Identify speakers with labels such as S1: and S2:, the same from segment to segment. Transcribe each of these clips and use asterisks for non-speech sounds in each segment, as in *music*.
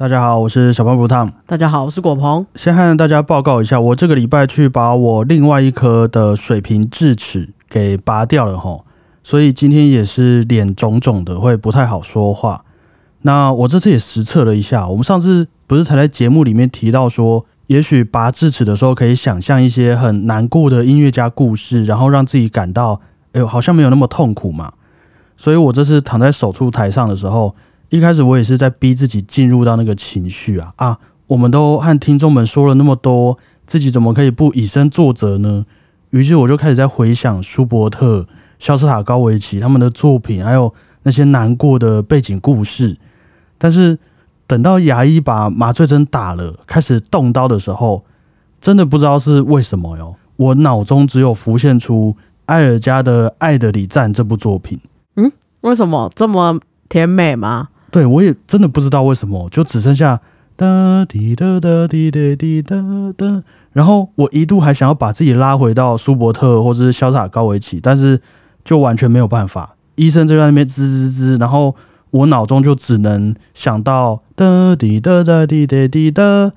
S1: 大家好，我是小胖不烫。
S2: 大家好，我是果鹏。
S1: 先和大家报告一下，我这个礼拜去把我另外一颗的水平智齿给拔掉了吼，所以今天也是脸肿肿的，会不太好说话。那我这次也实测了一下，我们上次不是才在节目里面提到说，也许拔智齿的时候可以想象一些很难过的音乐家故事，然后让自己感到，哎呦，好像没有那么痛苦嘛。所以我这次躺在手术台上的时候。一开始我也是在逼自己进入到那个情绪啊啊！我们都和听众们说了那么多，自己怎么可以不以身作则呢？于是我就开始在回想舒伯特、肖斯塔高维奇他们的作品，还有那些难过的背景故事。但是等到牙医把麻醉针打了，开始动刀的时候，真的不知道是为什么哟，我脑中只有浮现出艾尔加的《爱的礼赞》这部作品。
S2: 嗯，为什么这么甜美吗？
S1: 对，我也真的不知道为什么，就只剩下哒滴哒哒滴哒滴哒。然后我一度还想要把自己拉回到舒伯特或者是潇洒高维奇，但是就完全没有办法。医生就在那边吱吱吱，然后我脑中就只能想到哒滴哒哒滴哒滴哒，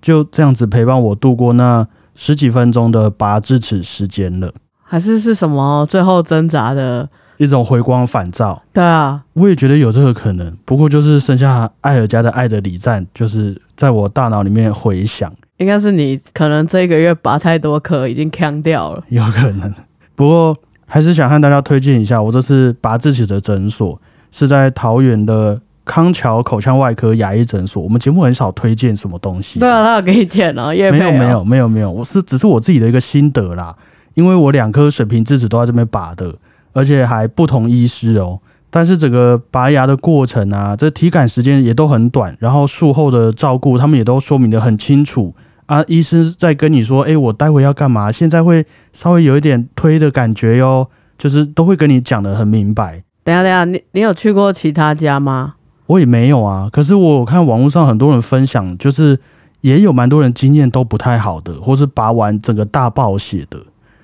S1: 就这样子陪伴我度过那十几分钟的拔智齿时间了。
S2: 还是是什么最后挣扎的？
S1: 一种回光返照，
S2: 对啊，
S1: 我也觉得有这个可能。不过就是剩下艾尔加的《爱的礼赞》，就是在我大脑里面回响。
S2: 应该是你可能这一个月拔太多颗，已经腔掉了。
S1: 有可能。不过还是想和大家推荐一下，我这次拔智齿的诊所是在桃园的康桥口腔外科牙医诊所。我们节目很少推荐什么东西。
S2: 对啊，他有给你剪哦，也
S1: 没有没有没有没有，我是只是我自己的一个心得啦。因为我两颗水平智齿都在这边拔的。而且还不同医师哦，但是整个拔牙的过程啊，这体感时间也都很短，然后术后的照顾他们也都说明的很清楚啊。医师在跟你说，哎，我待会要干嘛？现在会稍微有一点推的感觉哟，就是都会跟你讲的很明白。
S2: 等下等下，你你有去过其他家吗？
S1: 我也没有啊，可是我看网络上很多人分享，就是也有蛮多人经验都不太好的，或是拔完整个大爆血的。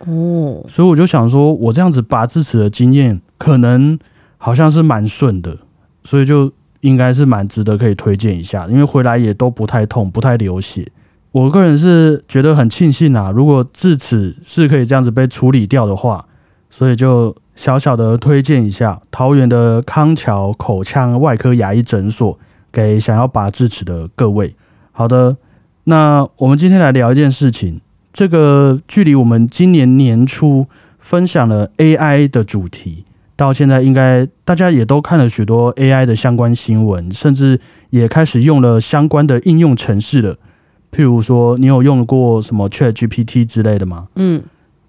S1: 哦，所以我就想说，我这样子拔智齿的经验，可能好像是蛮顺的，所以就应该是蛮值得可以推荐一下，因为回来也都不太痛，不太流血。我个人是觉得很庆幸啊，如果智齿是可以这样子被处理掉的话，所以就小小的推荐一下桃园的康桥口腔外科牙医诊所，给想要拔智齿的各位。好的，那我们今天来聊一件事情。这个距离我们今年年初分享了 AI 的主题，到现在应该大家也都看了许多 AI 的相关新闻，甚至也开始用了相关的应用程式了。譬如说，你有用过什么 ChatGPT 之类的吗？嗯，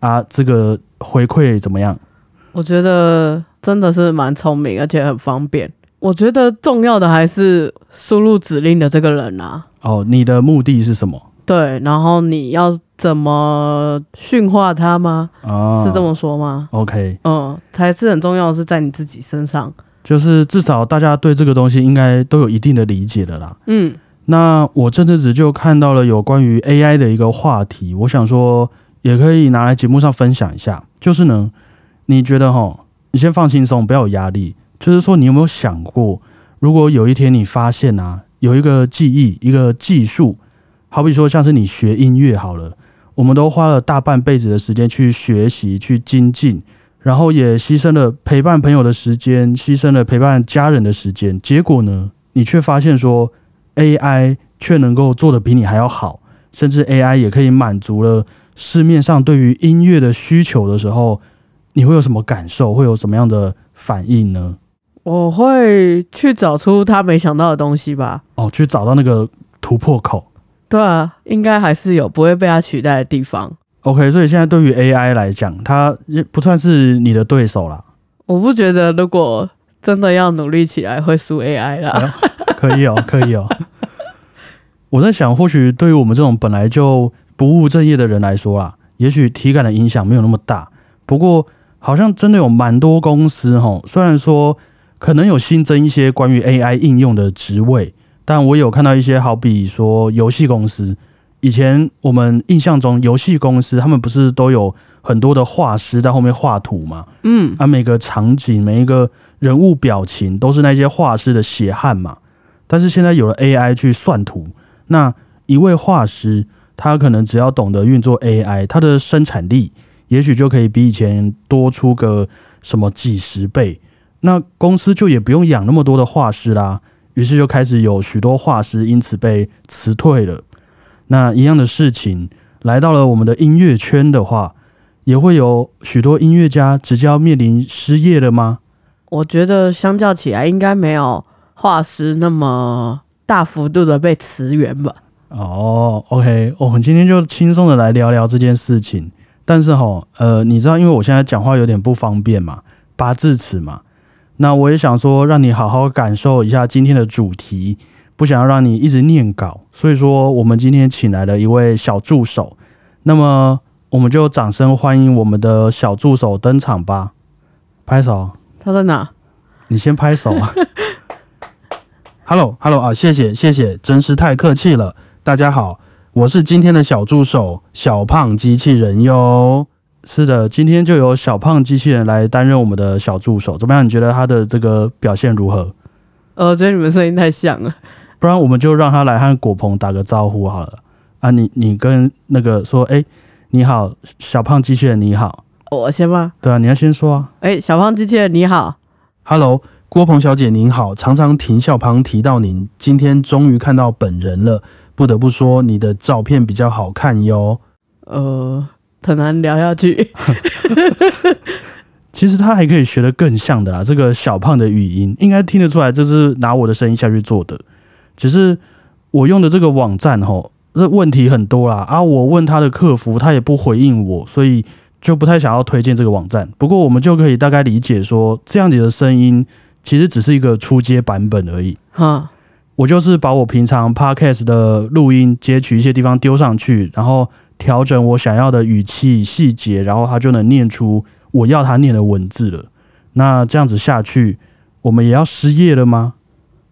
S1: 啊，这个回馈怎么样？
S2: 我觉得真的是蛮聪明，而且很方便。我觉得重要的还是输入指令的这个人啊。
S1: 哦，你的目的是什么？
S2: 对，然后你要怎么驯化它吗？啊，是这么说吗
S1: ？OK，
S2: 嗯，才是很重要的是在你自己身上，
S1: 就是至少大家对这个东西应该都有一定的理解的啦。嗯，那我这阵子就看到了有关于 AI 的一个话题，我想说也可以拿来节目上分享一下。就是呢，你觉得哈，你先放轻松，不要有压力。就是说，你有没有想过，如果有一天你发现啊，有一个记忆，一个技术。好比说，像是你学音乐好了，我们都花了大半辈子的时间去学习、去精进，然后也牺牲了陪伴朋友的时间，牺牲了陪伴家人的时间。结果呢，你却发现说，AI 却能够做的比你还要好，甚至 AI 也可以满足了市面上对于音乐的需求的时候，你会有什么感受？会有什么样的反应呢？
S2: 我会去找出他没想到的东西吧。
S1: 哦，去找到那个突破口。
S2: 对啊，应该还是有不会被它取代的地方。
S1: OK，所以现在对于 AI 来讲，它不算是你的对手啦。
S2: 我不觉得，如果真的要努力起来，会输 AI 啦。
S1: 可以哦，*laughs* 可以哦。我在想，或许对于我们这种本来就不务正业的人来说啦，也许体感的影响没有那么大。不过，好像真的有蛮多公司哈，虽然说可能有新增一些关于 AI 应用的职位。但我有看到一些，好比说游戏公司，以前我们印象中游戏公司他们不是都有很多的画师在后面画图嘛？嗯，啊，每个场景每一个人物表情都是那些画师的血汗嘛。但是现在有了 AI 去算图，那一位画师他可能只要懂得运作 AI，他的生产力也许就可以比以前多出个什么几十倍。那公司就也不用养那么多的画师啦，于是就开始有许多画师因此被辞退了。那一样的事情来到了我们的音乐圈的话，也会有许多音乐家直接要面临失业了吗？
S2: 我觉得相较起来，应该没有画师那么大幅度的被辞员吧。
S1: 哦，OK，我们今天就轻松的来聊聊这件事情。但是哈，呃，你知道，因为我现在讲话有点不方便嘛，八字词嘛。那我也想说，让你好好感受一下今天的主题，不想要让你一直念稿，所以说我们今天请来了一位小助手。那么，我们就掌声欢迎我们的小助手登场吧！拍手。
S2: 他在哪？
S1: 你先拍手。*laughs*
S3: Hello，Hello 啊，谢谢谢谢，真是太客气了。大家好，我是今天的小助手小胖机器人哟。
S1: 是的，今天就由小胖机器人来担任我们的小助手，怎么样？你觉得他的这个表现如何？
S2: 呃，我觉得你们声音太像了，
S1: 不然我们就让他来和果鹏打个招呼好了。啊，你你跟那个说，哎，你好，小胖机器人，你好。
S2: 我先吗？
S1: 对啊，你要先说啊。
S2: 哎，小胖机器人你好
S3: ，Hello，郭鹏小姐您好，常常听小胖提到您，今天终于看到本人了，不得不说你的照片比较好看哟。
S2: 呃。很难聊下去。*laughs*
S1: 其实他还可以学得更像的啦。这个小胖的语音应该听得出来，这是拿我的声音下去做的。只是我用的这个网站吼，这问题很多啦。啊，我问他的客服，他也不回应我，所以就不太想要推荐这个网站。不过我们就可以大概理解说，这样子的声音其实只是一个初阶版本而已。哈，我就是把我平常 podcast 的录音截取一些地方丢上去，然后。调整我想要的语气细节，然后他就能念出我要他念的文字了。那这样子下去，我们也要失业了吗？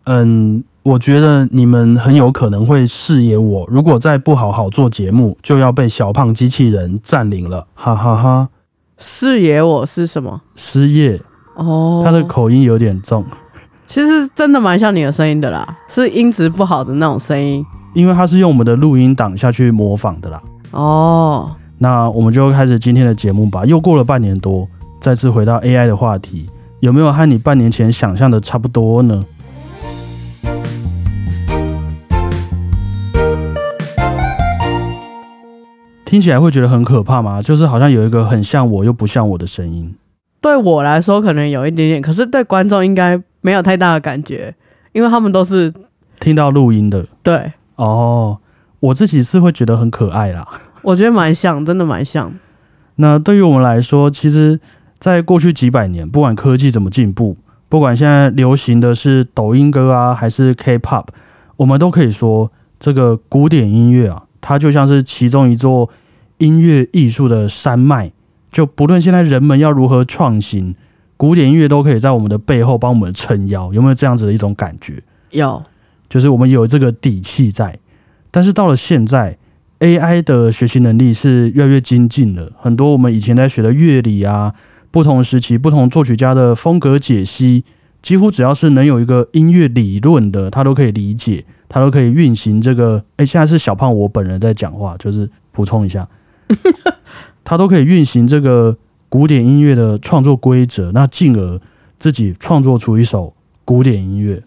S3: 嗯，我觉得你们很有可能会视野我。如果再不好好做节目，就要被小胖机器人占领了。哈哈哈！
S2: 视野我是什么？
S1: 失业哦，他的口音有点重。
S2: 其实真的蛮像你的声音的啦，是音质不好的那种声音。
S1: 因为他是用我们的录音档下去模仿的啦。哦，那我们就开始今天的节目吧。又过了半年多，再次回到 AI 的话题，有没有和你半年前想象的差不多呢？听起来会觉得很可怕吗？就是好像有一个很像我又不像我的声音。
S2: 对我来说可能有一点点，可是对观众应该没有太大的感觉，因为他们都是
S1: 听到录音的。
S2: 对，
S1: 哦。我自己是会觉得很可爱啦，
S2: 我觉得蛮像，真的蛮像。
S1: 那对于我们来说，其实，在过去几百年，不管科技怎么进步，不管现在流行的是抖音歌啊，还是 K-pop，我们都可以说，这个古典音乐啊，它就像是其中一座音乐艺术的山脉。就不论现在人们要如何创新，古典音乐都可以在我们的背后帮我们撑腰。有没有这样子的一种感觉？
S2: 有，
S1: 就是我们有这个底气在。但是到了现在，AI 的学习能力是越来越精进了。很多我们以前在学的乐理啊，不同时期不同作曲家的风格解析，几乎只要是能有一个音乐理论的，他都可以理解，他都可以运行这个。哎，现在是小胖我本人在讲话，就是补充一下，*laughs* 他都可以运行这个古典音乐的创作规则，那进而自己创作出一首古典音乐。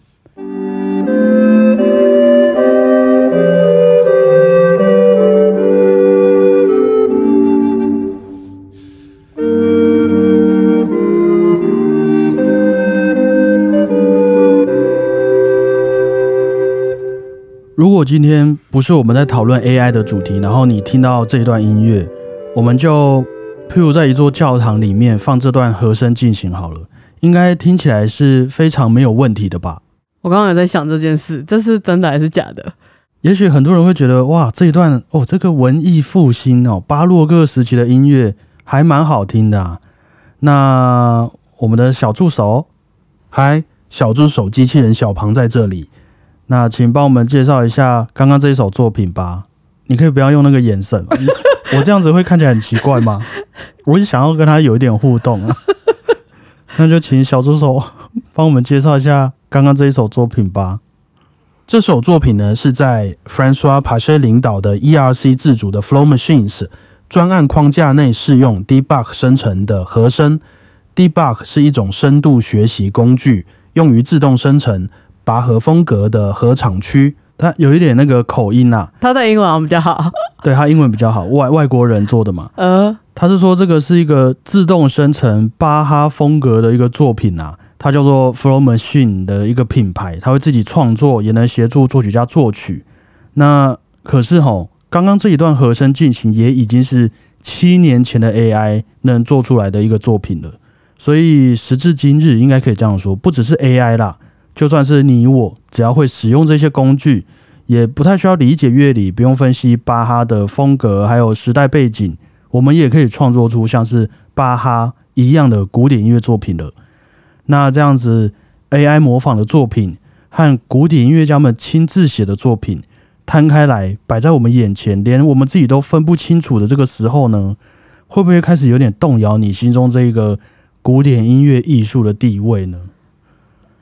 S1: 如果今天不是我们在讨论 AI 的主题，然后你听到这一段音乐，我们就譬如在一座教堂里面放这段和声进行好了，应该听起来是非常没有问题的吧？
S2: 我刚刚有在想这件事，这是真的还是假的？
S1: 也许很多人会觉得，哇，这一段哦，这个文艺复兴哦，巴洛克时期的音乐还蛮好听的。那我们的小助手，
S3: 嗨，小助手机器人小庞在这里。
S1: 那请帮我们介绍一下刚刚这一首作品吧。你可以不要用那个眼神，*laughs* 我这样子会看起来很奇怪吗？我也想要跟他有一点互动啊。那就请小助手 *laughs* 帮我们介绍一下刚刚这一首作品吧。
S3: 这首作品呢是在 Francois Pache 领导的 ERC 自主的 Flow Machines 专案框架内适用 Debug 生成的和声。Debug 是一种深度学习工具，用于自动生成拔河风格的合场区。
S1: 它有一点那个口音呐，
S2: 他的英文比较好，
S1: 对他英文比较好，外外国人做的嘛。呃，他是说这个是一个自动生成巴哈风格的一个作品啊，它叫做 Flow Machine 的一个品牌，他会自己创作，也能协助作曲家作曲。那可是吼，刚刚这一段和声进行也已经是七年前的 AI 能做出来的一个作品了，所以时至今日，应该可以这样说，不只是 AI 啦。就算是你我，只要会使用这些工具，也不太需要理解乐理，不用分析巴哈的风格，还有时代背景，我们也可以创作出像是巴哈一样的古典音乐作品了。那这样子，AI 模仿的作品和古典音乐家们亲自写的作品摊开来摆在我们眼前，连我们自己都分不清楚的这个时候呢，会不会开始有点动摇你心中这一个古典音乐艺术的地位呢？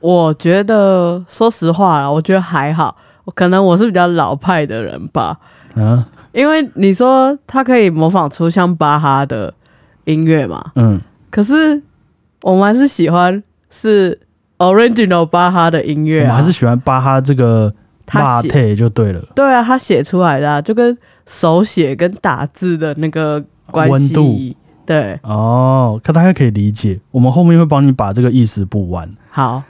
S2: 我觉得，说实话啦，我觉得还好。可能我是比较老派的人吧。嗯，因为你说他可以模仿出像巴哈的音乐嘛。嗯。可是我们还是喜欢是 original 巴哈的音乐。
S1: 我们还是喜欢巴哈这个他写就对了。
S2: 对啊，他写出来的就跟手写跟打字的那个关
S1: 系。
S2: 对。
S1: 哦，可大家可以理解。我们后面会帮你把这个意思补完。
S2: 好。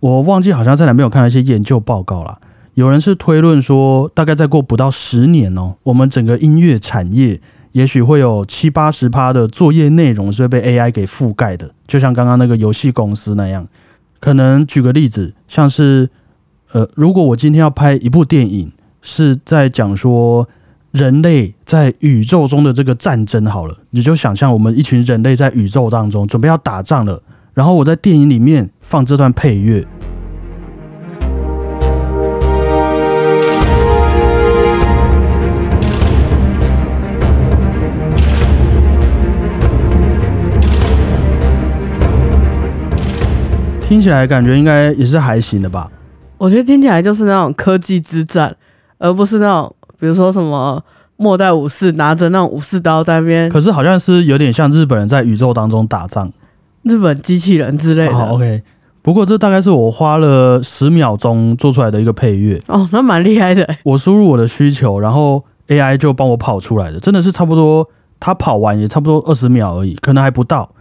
S1: 我忘记好像在哪边有看到一些研究报告啦。有人是推论说，大概再过不到十年哦，我们整个音乐产业也许会有七八十趴的作业内容是会被 AI 给覆盖的，就像刚刚那个游戏公司那样。可能举个例子，像是呃，如果我今天要拍一部电影，是在讲说人类在宇宙中的这个战争，好了，你就想象我们一群人类在宇宙当中准备要打仗了。然后我在电影里面放这段配乐，听起来感觉应该也是还行的吧？
S2: 我觉得听起来就是那种科技之战，而不是那种比如说什么末代武士拿着那种武士刀在那边。
S1: 可是好像是有点像日本人在宇宙当中打仗。
S2: 日本机器人之类的。
S1: 好，OK。不过这大概是我花了十秒钟做出来的一个配乐。
S2: 哦，那蛮厉害的。
S1: 我输入我的需求，然后 AI 就帮我跑出来的，真的是差不多。它跑完也差不多二十秒而已，可能还不到。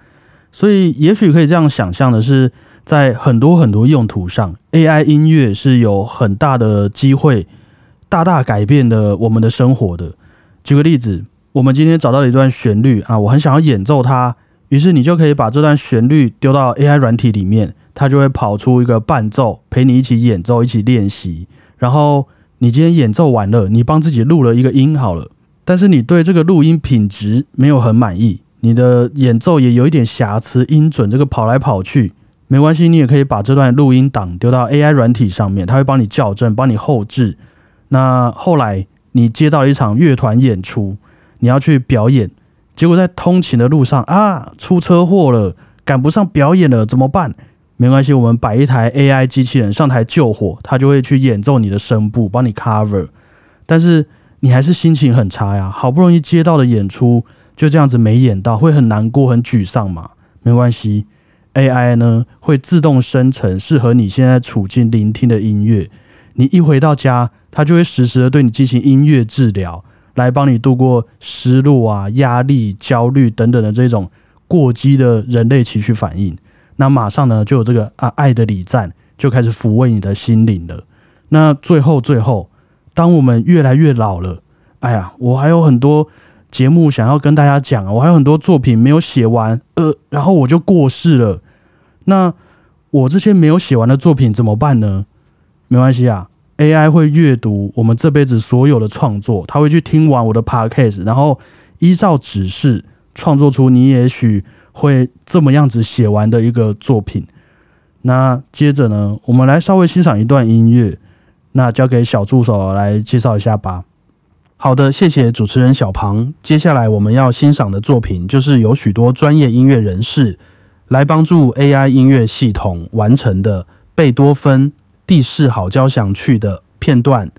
S1: 所以也许可以这样想象的是，在很多很多用途上，AI 音乐是有很大的机会，大大改变了我们的生活的。举个例子，我们今天找到了一段旋律啊，我很想要演奏它。于是你就可以把这段旋律丢到 AI 软体里面，它就会跑出一个伴奏，陪你一起演奏，一起练习。然后你今天演奏完了，你帮自己录了一个音好了，但是你对这个录音品质没有很满意，你的演奏也有一点瑕疵，音准这个跑来跑去，没关系，你也可以把这段录音档丢到 AI 软体上面，它会帮你校正，帮你后置。那后来你接到了一场乐团演出，你要去表演。结果在通勤的路上啊，出车祸了，赶不上表演了，怎么办？没关系，我们摆一台 AI 机器人上台救火，它就会去演奏你的声部，帮你 cover。但是你还是心情很差呀，好不容易接到的演出就这样子没演到，会很难过、很沮丧嘛？没关系，AI 呢会自动生成适合你现在处境聆听的音乐。你一回到家，它就会实时的对你进行音乐治疗。来帮你度过失落啊、压力、焦虑等等的这种过激的人类情绪反应，那马上呢就有这个啊爱的礼赞就开始抚慰你的心灵了。那最后最后，当我们越来越老了，哎呀，我还有很多节目想要跟大家讲啊，我还有很多作品没有写完，呃，然后我就过世了。那我这些没有写完的作品怎么办呢？没关系啊。AI 会阅读我们这辈子所有的创作，他会去听完我的 podcast，然后依照指示创作出你也许会这么样子写完的一个作品。那接着呢，我们来稍微欣赏一段音乐，那交给小助手来介绍一下吧。
S3: 好的，谢谢主持人小庞。接下来我们要欣赏的作品，就是有许多专业音乐人士来帮助 AI 音乐系统完成的贝多芬。第四好交响曲的片段，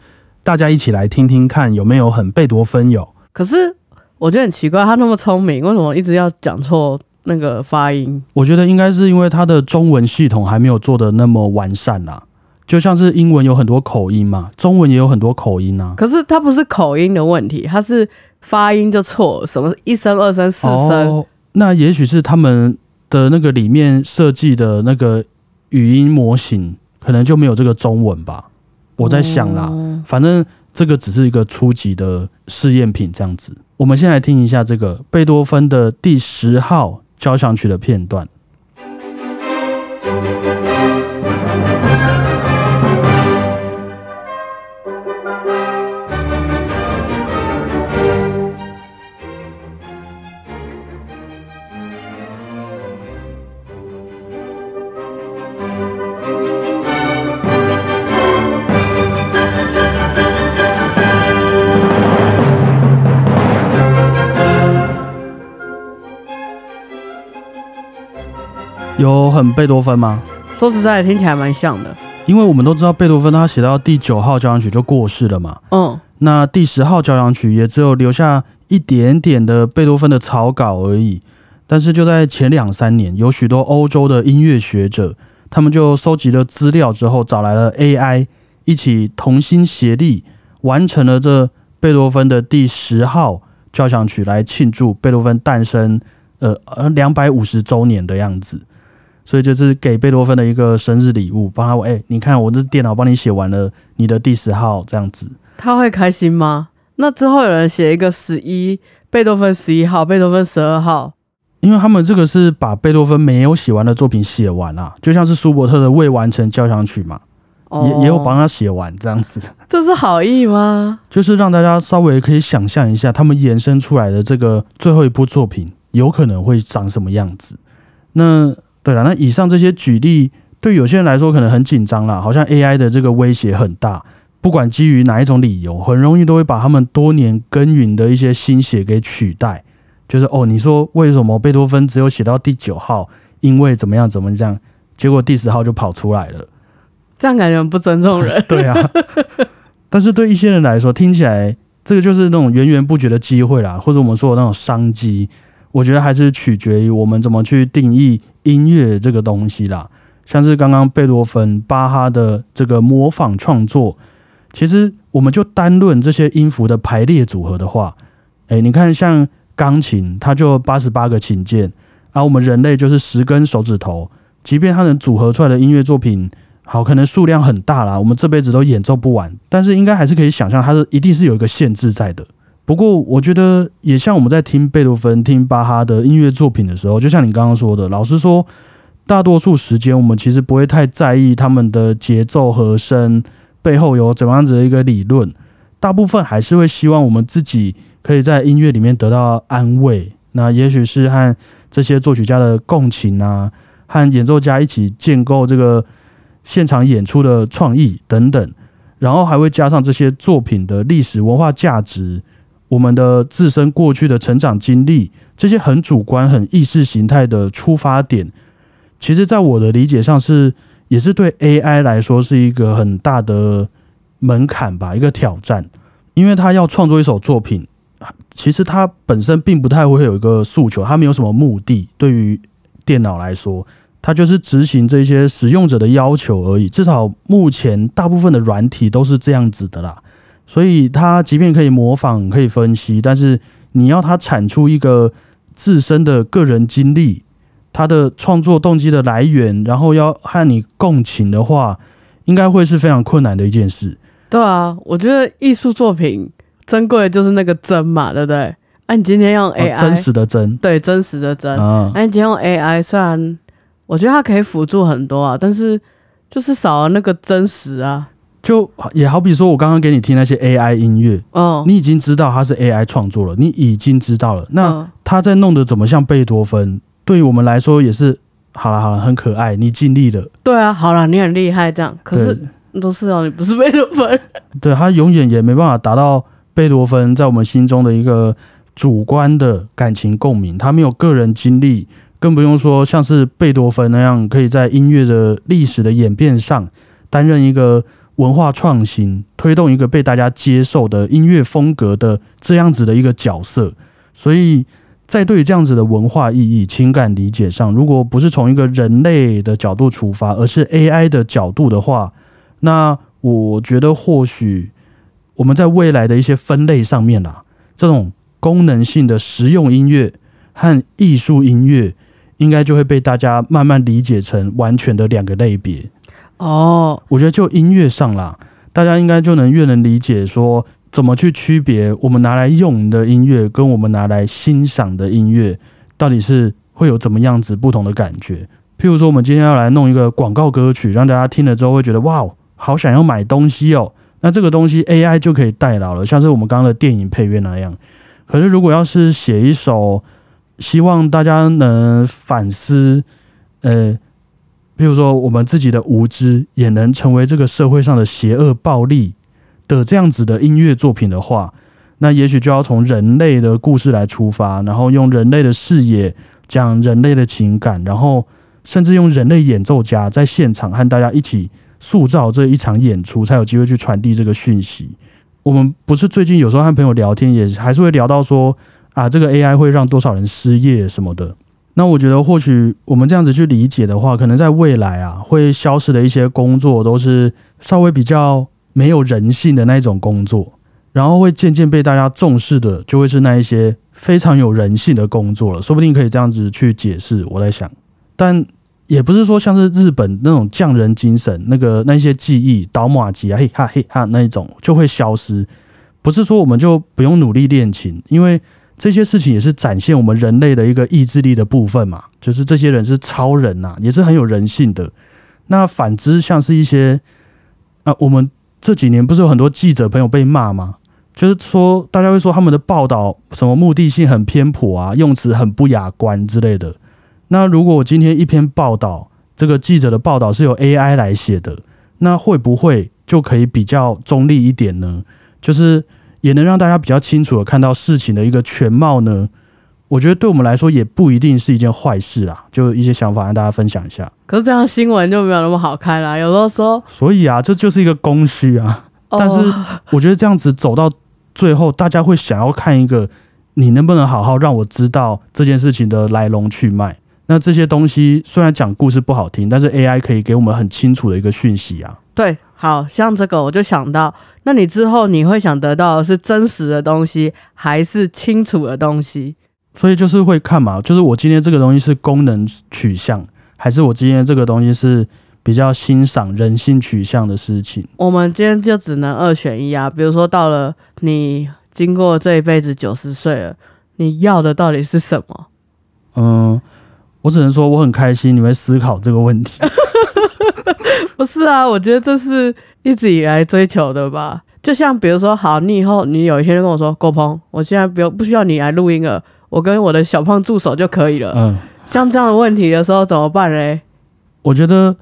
S3: 大家一起来听听看有没有很贝多芬有。
S2: 可是我觉得很奇怪，他那么聪明，为什么一直要讲错那个发音？
S1: 我觉得应该是因为他的中文系统还没有做的那么完善啦。就像是英文有很多口音嘛，中文也有很多口音啊。
S2: 可是它不是口音的问题，它是发音就错，什么一声、二声、四声。
S1: 那也许是他们的那个里面设计的那个语音模型，可能就没有这个中文吧。我在想啦，反正这个只是一个初级的试验品，这样子。我们先来听一下这个贝多芬的第十号交响曲的片段。有很贝多芬吗？
S2: 说实在，听起来蛮像的。
S1: 因为我们都知道贝多芬他写到第九号交响曲就过世了嘛。嗯。那第十号交响曲也只有留下一点点的贝多芬的草稿而已。但是就在前两三年，有许多欧洲的音乐学者，他们就收集了资料之后，找来了 AI，一起同心协力，完成了这贝多芬的第十号交响曲，来庆祝贝多芬诞生呃呃两百五十周年的样子。所以就是给贝多芬的一个生日礼物，帮他哎，你看我这电脑帮你写完了你的第十号这样子，
S2: 他会开心吗？那之后有人写一个十一贝多芬十一号，贝多芬十二号，
S1: 因为他们这个是把贝多芬没有写完的作品写完了，就像是舒伯特的未完成交响曲嘛，也也有帮他写完这样子。*laughs*
S2: 这是好意吗？
S1: 就是让大家稍微可以想象一下，他们延伸出来的这个最后一部作品有可能会长什么样子。那。对了，那以上这些举例对有些人来说可能很紧张啦，好像 AI 的这个威胁很大，不管基于哪一种理由，很容易都会把他们多年耕耘的一些心血给取代。就是哦，你说为什么贝多芬只有写到第九号？因为怎么样怎么样？结果第十号就跑出来了，
S2: 这样感觉不尊重人。*laughs*
S1: 对啊，但是对一些人来说，听起来这个就是那种源源不绝的机会啦，或者我们说的那种商机。我觉得还是取决于我们怎么去定义音乐这个东西啦。像是刚刚贝多芬、巴哈的这个模仿创作，其实我们就单论这些音符的排列组合的话，哎，你看像钢琴，它就八十八个琴键，而我们人类就是十根手指头，即便它能组合出来的音乐作品，好，可能数量很大啦，我们这辈子都演奏不完，但是应该还是可以想象，它是一定是有一个限制在的。不过，我觉得也像我们在听贝多芬、听巴哈的音乐作品的时候，就像你刚刚说的，老实说，大多数时间我们其实不会太在意他们的节奏、和声背后有怎么样子的一个理论，大部分还是会希望我们自己可以在音乐里面得到安慰。那也许是和这些作曲家的共情啊，和演奏家一起建构这个现场演出的创意等等，然后还会加上这些作品的历史文化价值。我们的自身过去的成长经历，这些很主观、很意识形态的出发点，其实，在我的理解上是，也是对 AI 来说是一个很大的门槛吧，一个挑战。因为他要创作一首作品，其实他本身并不太会有一个诉求，他没有什么目的。对于电脑来说，它就是执行这些使用者的要求而已。至少目前，大部分的软体都是这样子的啦。所以，他即便可以模仿、可以分析，但是你要他产出一个自身的个人经历，他的创作动机的来源，然后要和你共情的话，应该会是非常困难的一件事。
S2: 对啊，我觉得艺术作品珍贵的就是那个真嘛，对不对？那你今天用 AI，
S1: 真实的真，
S2: 对，真实的真。那你今天用 AI，虽然我觉得它可以辅助很多啊，但是就是少了那个真实啊。
S1: 就也好比说，我刚刚给你听那些 AI 音乐，哦，你已经知道它是 AI 创作了，你已经知道了。那他在弄得怎么像贝多芬？对于我们来说也是，好了好了，很可爱，你尽力了。
S2: 对啊，好了，你很厉害，这样。可是都是哦，你不是贝多芬。*laughs*
S1: 对他永远也没办法达到贝多芬在我们心中的一个主观的感情共鸣，他没有个人经历，更不用说像是贝多芬那样，可以在音乐的历史的演变上担任一个。文化创新，推动一个被大家接受的音乐风格的这样子的一个角色。所以在对于这样子的文化意义、情感理解上，如果不是从一个人类的角度出发，而是 AI 的角度的话，那我觉得或许我们在未来的一些分类上面啦，这种功能性的实用音乐和艺术音乐，应该就会被大家慢慢理解成完全的两个类别。
S2: 哦，
S1: 我觉得就音乐上啦，大家应该就能越能理解说怎么去区别我们拿来用的音乐跟我们拿来欣赏的音乐，到底是会有怎么样子不同的感觉。譬如说，我们今天要来弄一个广告歌曲，让大家听了之后会觉得哇，好想要买东西哦。那这个东西 AI 就可以代劳了，像是我们刚刚的电影配乐那样。可是如果要是写一首希望大家能反思，呃。譬如说，我们自己的无知也能成为这个社会上的邪恶暴力的这样子的音乐作品的话，那也许就要从人类的故事来出发，然后用人类的视野讲人类的情感，然后甚至用人类演奏家在现场和大家一起塑造这一场演出，才有机会去传递这个讯息。我们不是最近有时候和朋友聊天，也还是会聊到说啊，这个 AI 会让多少人失业什么的。那我觉得，或许我们这样子去理解的话，可能在未来啊，会消失的一些工作，都是稍微比较没有人性的那一种工作，然后会渐渐被大家重视的，就会是那一些非常有人性的工作了。说不定可以这样子去解释。我在想，但也不是说像是日本那种匠人精神，那个那些技艺、倒马机啊、嘿哈嘿哈那一种就会消失。不是说我们就不用努力练琴，因为。这些事情也是展现我们人类的一个意志力的部分嘛，就是这些人是超人呐，也是很有人性的。那反之，像是一些啊，我们这几年不是有很多记者朋友被骂吗？就是说，大家会说他们的报道什么目的性很偏颇啊，用词很不雅观之类的。那如果我今天一篇报道，这个记者的报道是由 AI 来写的，那会不会就可以比较中立一点呢？就是。也能让大家比较清楚的看到事情的一个全貌呢。我觉得对我们来说也不一定是一件坏事啦。就一些想法让大家分享一下。
S2: 可是这样新闻就没有那么好看啦。有的时候，
S1: 所以啊，这就是一个供需啊。但是我觉得这样子走到最后，大家会想要看一个你能不能好好让我知道这件事情的来龙去脉。那这些东西虽然讲故事不好听，但是 AI 可以给我们很清楚的一个讯息啊。
S2: 对，好像这个我就想到。那你之后你会想得到的是真实的东西，还是清楚的东西？
S1: 所以就是会看嘛，就是我今天这个东西是功能取向，还是我今天这个东西是比较欣赏人性取向的事情？
S2: 我们今天就只能二选一啊。比如说到了你经过这一辈子九十岁了，你要的到底是什么？
S1: 嗯，我只能说我很开心你会思考这个问题。*laughs*
S2: 不是啊，我觉得这是。一直以来追求的吧，就像比如说，好，你以后你有一天就跟我说，郭鹏，我现在不用不需要你来录音了，我跟我的小胖助手就可以了。嗯，像这样的问题的时候怎么办嘞？
S1: 我觉得，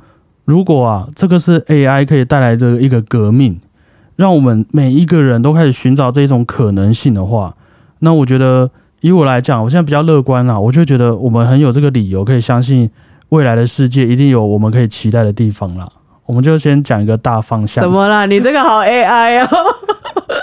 S1: 如果啊，这个是 AI 可以带来的一个革命，让我们每一个人都开始寻找这种可能性的话，那我觉得，以我来讲，我现在比较乐观啦，我就觉得我们很有这个理由可以相信未来的世界一定有我们可以期待的地方啦。我们就先讲一个大方向。
S2: 怎么啦？你这个好 *laughs* AI 哦！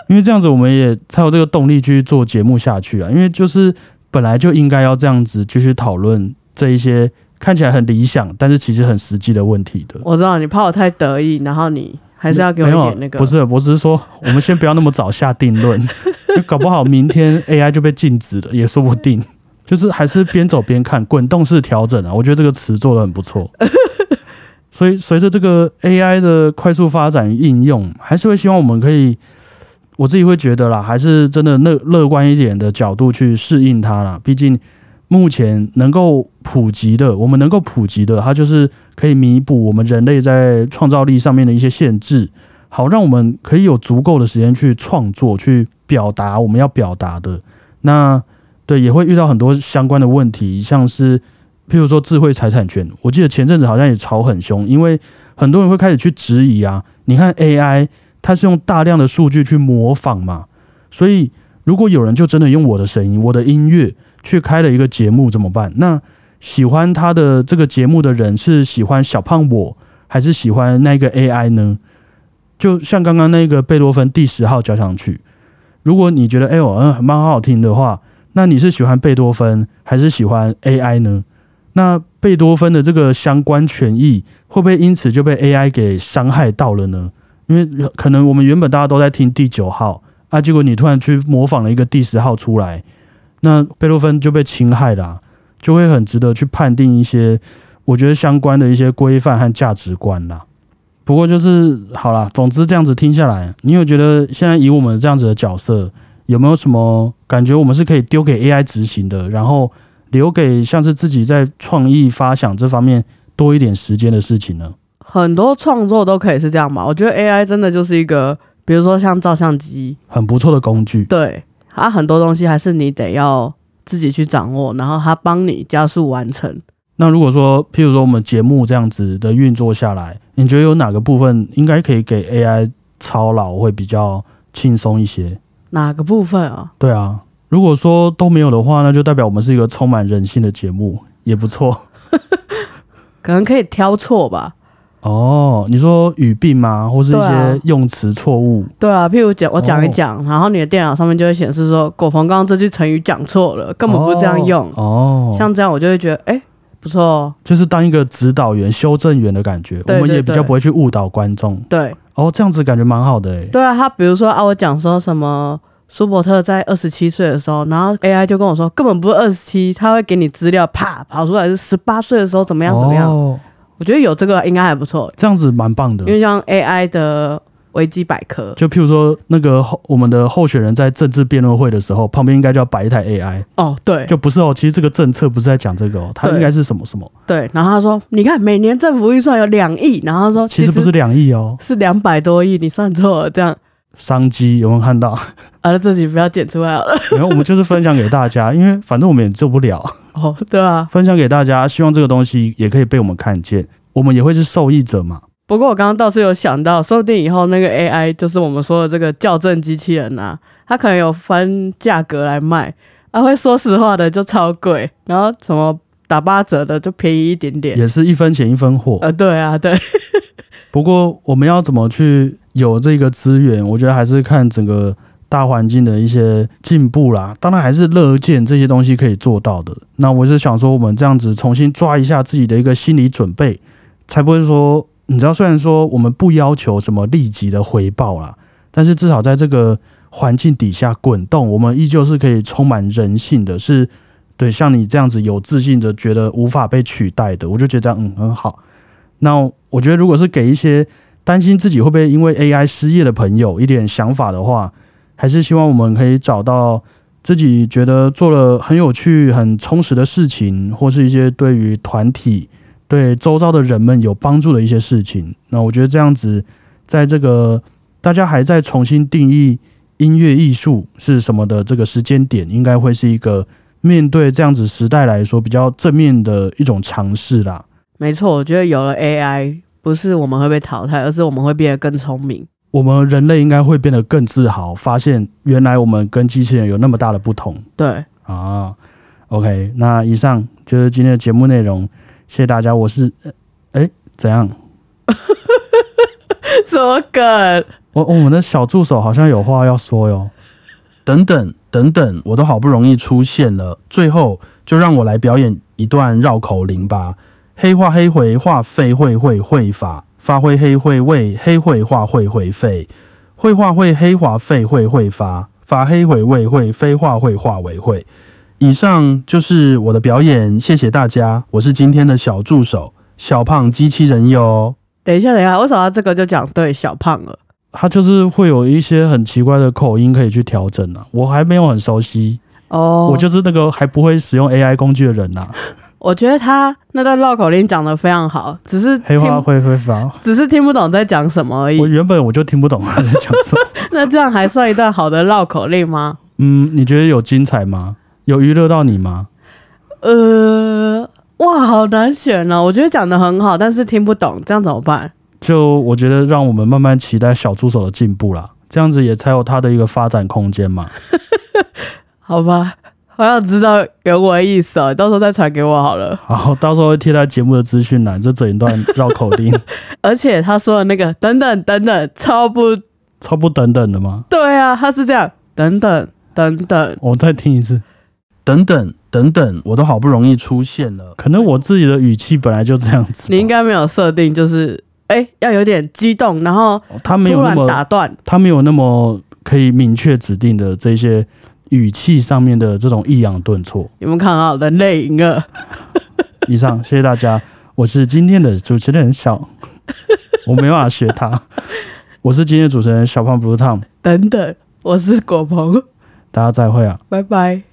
S1: 因为这样子，我们也才有这个动力去做节目下去啊。因为就是本来就应该要这样子继续讨论这一些看起来很理想，但是其实很实际的问题的。
S2: 我知道你怕我太得意，然后你还是要给我点那个。
S1: 不是，我只是说，*laughs* 我们先不要那么早下定论，搞不好明天 AI 就被禁止了，也说不定。就是还是边走边看，滚动式调整啊。我觉得这个词做的很不错。*laughs* 所以，随着这个 AI 的快速发展应用，还是会希望我们可以，我自己会觉得啦，还是真的乐乐观一点的角度去适应它啦。毕竟，目前能够普及的，我们能够普及的，它就是可以弥补我们人类在创造力上面的一些限制，好让我们可以有足够的时间去创作、去表达我们要表达的。那对，也会遇到很多相关的问题，像是。譬如说智慧财产权，我记得前阵子好像也吵很凶，因为很多人会开始去质疑啊。你看 AI，它是用大量的数据去模仿嘛，所以如果有人就真的用我的声音、我的音乐去开了一个节目怎么办？那喜欢他的这个节目的人是喜欢小胖我，还是喜欢那个 AI 呢？就像刚刚那个贝多芬第十号交响曲，如果你觉得哎呦嗯蛮好听的话，那你是喜欢贝多芬还是喜欢 AI 呢？那贝多芬的这个相关权益会不会因此就被 AI 给伤害到了呢？因为可能我们原本大家都在听第九号啊，结果你突然去模仿了一个第十号出来，那贝多芬就被侵害了，就会很值得去判定一些我觉得相关的一些规范和价值观啦。不过就是好啦，总之这样子听下来，你有觉得现在以我们这样子的角色，有没有什么感觉我们是可以丢给 AI 执行的，然后？留给像是自己在创意发想这方面多一点时间的事情呢？
S2: 很多创作都可以是这样吧。我觉得 AI 真的就是一个，比如说像照相机，
S1: 很不错的工具。
S2: 对，它很多东西还是你得要自己去掌握，然后他帮你加速完成。
S1: 那如果说，譬如说我们节目这样子的运作下来，你觉得有哪个部分应该可以给 AI 操劳会比较轻松一些？
S2: 哪个部分啊？
S1: 对啊。如果说都没有的话，那就代表我们是一个充满人性的节目，也不错。*laughs*
S2: 可能可以挑错吧？
S1: 哦，你说语病吗？或是一些用词错误？
S2: 对啊，譬如讲我讲一讲，然后你的电脑上面就会显示说，果鹏刚刚这句成语讲错了，根本不是这样用。哦，像这样我就会觉得，哎，不错，
S1: 就是当一个指导员、修正员的感觉，我们也比较不会去误导观众。
S2: 对，
S1: 哦，这样子感觉蛮好的哎。
S2: 对啊，他比如说啊，我讲说什么？舒伯特在二十七岁的时候，然后 AI 就跟我说，根本不是二十七，他会给你资料，啪跑出来是十八岁的时候怎么样怎么样。我觉得有这个应该还不错，
S1: 这样子蛮棒的。
S2: 因为像 AI 的维基百科，
S1: 就譬如说那个候我们的候选人在政治辩论会的时候，旁边应该就要摆一台 AI。
S2: 哦，对，
S1: 就不是哦，其实这个政策不是在讲这个哦，它应该是什么什么。
S2: 对，然后他说，你看每年政府预算有两亿，然后他说
S1: 其实不是两亿哦，
S2: 是两百多亿，你算错了，这样。
S1: 商机有没有看到？*laughs*
S2: 啊，自己不要剪出来好了。*laughs*
S1: 然后我们就是分享给大家，因为反正我们也做不了。*laughs*
S2: 哦，对啊，
S1: 分享给大家，希望这个东西也可以被我们看见，我们也会是受益者嘛。
S2: 不过我刚刚倒是有想到，说不定以后那个 AI 就是我们说的这个校正机器人啊，它可能有分价格来卖，它会说实话的就超贵，然后什么打八折的就便宜一点点，
S1: 也是一分钱一分货。
S2: 呃，对啊，对。
S1: 不过我们要怎么去？有这个资源，我觉得还是看整个大环境的一些进步啦。当然还是乐见这些东西可以做到的。那我是想说，我们这样子重新抓一下自己的一个心理准备，才不会说，你知道，虽然说我们不要求什么立即的回报啦，但是至少在这个环境底下滚动，我们依旧是可以充满人性的，是对像你这样子有自信的，觉得无法被取代的，我就觉得嗯很好。那我觉得如果是给一些。担心自己会不会因为 AI 失业的朋友一点想法的话，还是希望我们可以找到自己觉得做了很有趣、很充实的事情，或是一些对于团体、对周遭的人们有帮助的一些事情。那我觉得这样子，在这个大家还在重新定义音乐艺术是什么的这个时间点，应该会是一个面对这样子时代来说比较正面的一种尝试啦。
S2: 没错，我觉得有了 AI。不是我们会被淘汰，而是我们会变得更聪明。
S1: 我们人类应该会变得更自豪，发现原来我们跟机器人有那么大的不同。
S2: 对
S1: 啊，OK，那以上就是今天的节目内容，谢谢大家。我是，哎，怎样？*laughs*
S2: 什么梗？
S1: 我我们的小助手好像有话要说哟。
S3: 等等等等，我都好不容易出现了，最后就让我来表演一段绕口令吧。黑化黑回化废会会会法发挥黑会为黑会化会会废会化会黑化废会会发发黑回为会非化会化为会。以上就是我的表演，谢谢大家。我是今天的小助手小胖机器人哟。
S2: 等一下，等一下，为什么这个就讲对小胖了？
S1: 他就是会有一些很奇怪的口音可以去调整啊，我还没有很熟悉哦，我就是那个还不会使用 AI 工具的人呐。
S2: 我觉得他那段绕口令讲的非常好，只是
S1: 黑话会会发，
S2: 只是听不懂在讲什么而已。
S1: 我原本我就听不懂他在讲什么。*laughs*
S2: 那这样还算一段好的绕口令吗？
S1: 嗯，你觉得有精彩吗？有娱乐到你吗？
S2: 呃，哇，好难选哦。我觉得讲的很好，但是听不懂，这样怎么办？
S1: 就我觉得，让我们慢慢期待小助手的进步啦，这样子也才有他的一个发展空间嘛。*laughs*
S2: 好吧。好想知道原文意思哦，到时候再传给我好了。*laughs*
S1: 好，到时候会贴在节目的资讯栏，这整一段绕口令。*laughs*
S2: 而且他说的那个等等等等，超不
S1: 超不等等的吗？
S2: 对啊，他是这样等等等等。
S1: 我再听一次，
S3: 等等等等，我都好不容易出现了。
S1: 可能我自己的语气本来就这样子。
S2: 你应该没有设定，就是哎要有点激动，然后
S1: 他没有那么
S2: 打断，
S1: 他没有那么可以明确指定的这些。语气上面的这种抑扬顿挫，
S2: 有没有看到人类赢了？*laughs*
S1: 以上，谢谢大家，我是今天的主持人小，*laughs* 我没办法学他，我是今天的主持人小胖 Blue Tom，
S2: 等等，我是果鹏，
S1: 大家再会啊，
S2: 拜拜。